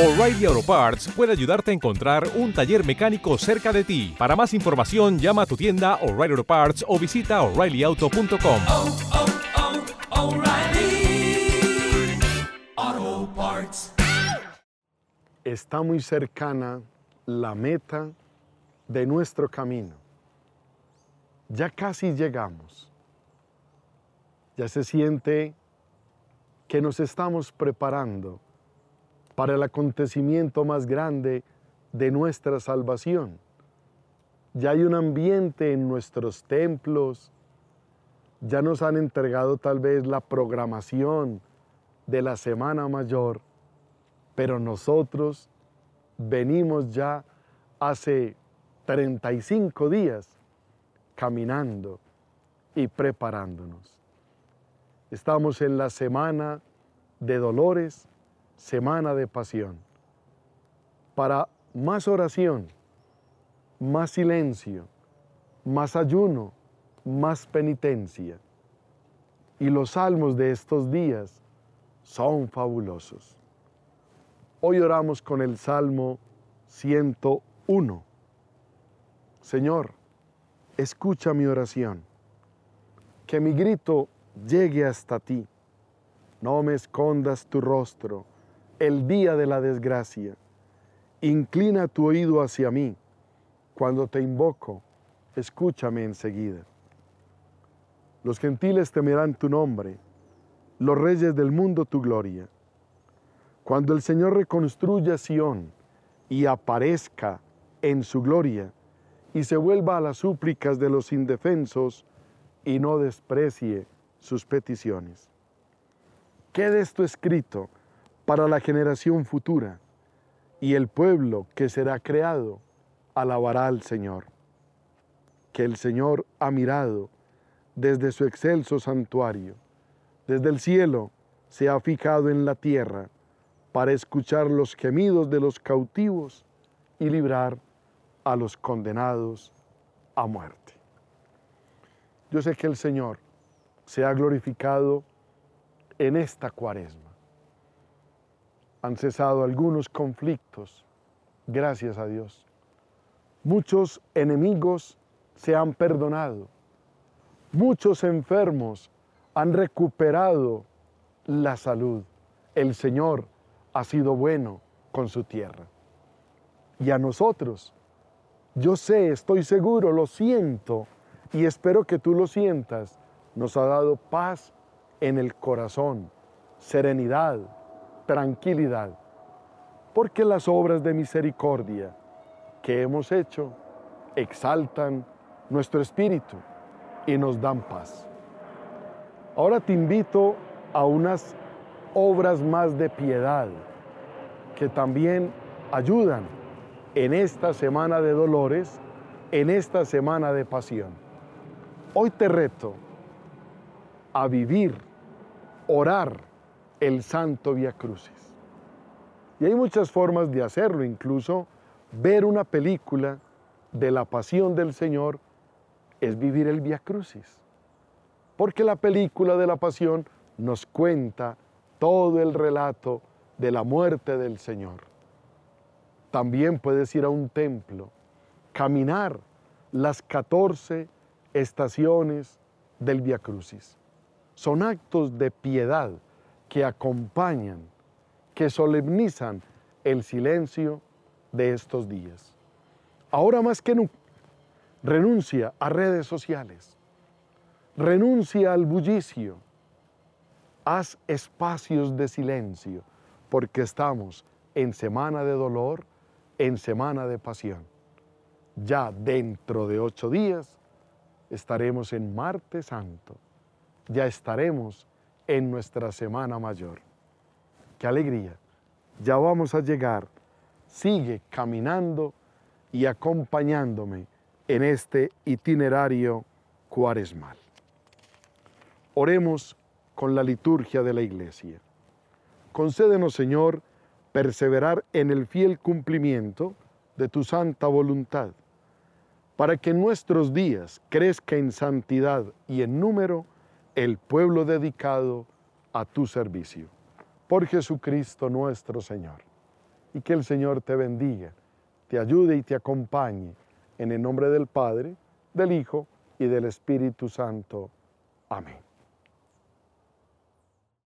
O'Reilly Auto Parts puede ayudarte a encontrar un taller mecánico cerca de ti. Para más información, llama a tu tienda O'Reilly Auto Parts o visita oreillyauto.com. oh, oh, Parts. está muy cercana la meta de nuestro camino. Ya casi llegamos. Ya se siente que nos estamos preparando para el acontecimiento más grande de nuestra salvación. Ya hay un ambiente en nuestros templos, ya nos han entregado tal vez la programación de la Semana Mayor, pero nosotros venimos ya hace 35 días caminando y preparándonos. Estamos en la semana de dolores, semana de pasión. Para más oración, más silencio, más ayuno, más penitencia. Y los salmos de estos días son fabulosos. Hoy oramos con el Salmo 101. Señor, escucha mi oración, que mi grito llegue hasta ti. No me escondas tu rostro el día de la desgracia. Inclina tu oído hacia mí. Cuando te invoco, escúchame enseguida. Los gentiles temerán tu nombre, los reyes del mundo tu gloria. Cuando el Señor reconstruya Sión y aparezca en su gloria y se vuelva a las súplicas de los indefensos y no desprecie sus peticiones. Quede esto escrito para la generación futura y el pueblo que será creado alabará al Señor. Que el Señor ha mirado desde su excelso santuario, desde el cielo se ha fijado en la tierra para escuchar los gemidos de los cautivos y librar a los condenados a muerte. Yo sé que el Señor se ha glorificado en esta cuaresma. Han cesado algunos conflictos, gracias a Dios. Muchos enemigos se han perdonado. Muchos enfermos han recuperado la salud. El Señor ha sido bueno con su tierra. Y a nosotros, yo sé, estoy seguro, lo siento y espero que tú lo sientas, nos ha dado paz en el corazón, serenidad, tranquilidad, porque las obras de misericordia que hemos hecho exaltan nuestro espíritu y nos dan paz. Ahora te invito a unas obras más de piedad que también ayudan en esta semana de dolores, en esta semana de pasión. Hoy te reto a vivir, orar el Santo Via Crucis. Y hay muchas formas de hacerlo, incluso ver una película de la pasión del Señor es vivir el Via Crucis. Porque la película de la pasión nos cuenta todo el relato de la muerte del Señor. También puedes ir a un templo, caminar las 14 estaciones del Via Crucis. Son actos de piedad que acompañan, que solemnizan el silencio de estos días. Ahora más que nunca, renuncia a redes sociales, renuncia al bullicio, haz espacios de silencio, porque estamos en semana de dolor, en semana de pasión. Ya dentro de ocho días estaremos en Martes Santo, ya estaremos en nuestra Semana Mayor. Qué alegría ya vamos a llegar. Sigue caminando y acompañándome en este itinerario cuaresmal. Oremos con la liturgia de la iglesia. Concédenos, Señor, perseverar en el fiel cumplimiento de tu santa voluntad, para que en nuestros días crezca en santidad y en número el pueblo dedicado a tu servicio. Por Jesucristo nuestro Señor. Y que el Señor te bendiga, te ayude y te acompañe en el nombre del Padre, del Hijo y del Espíritu Santo. Amén.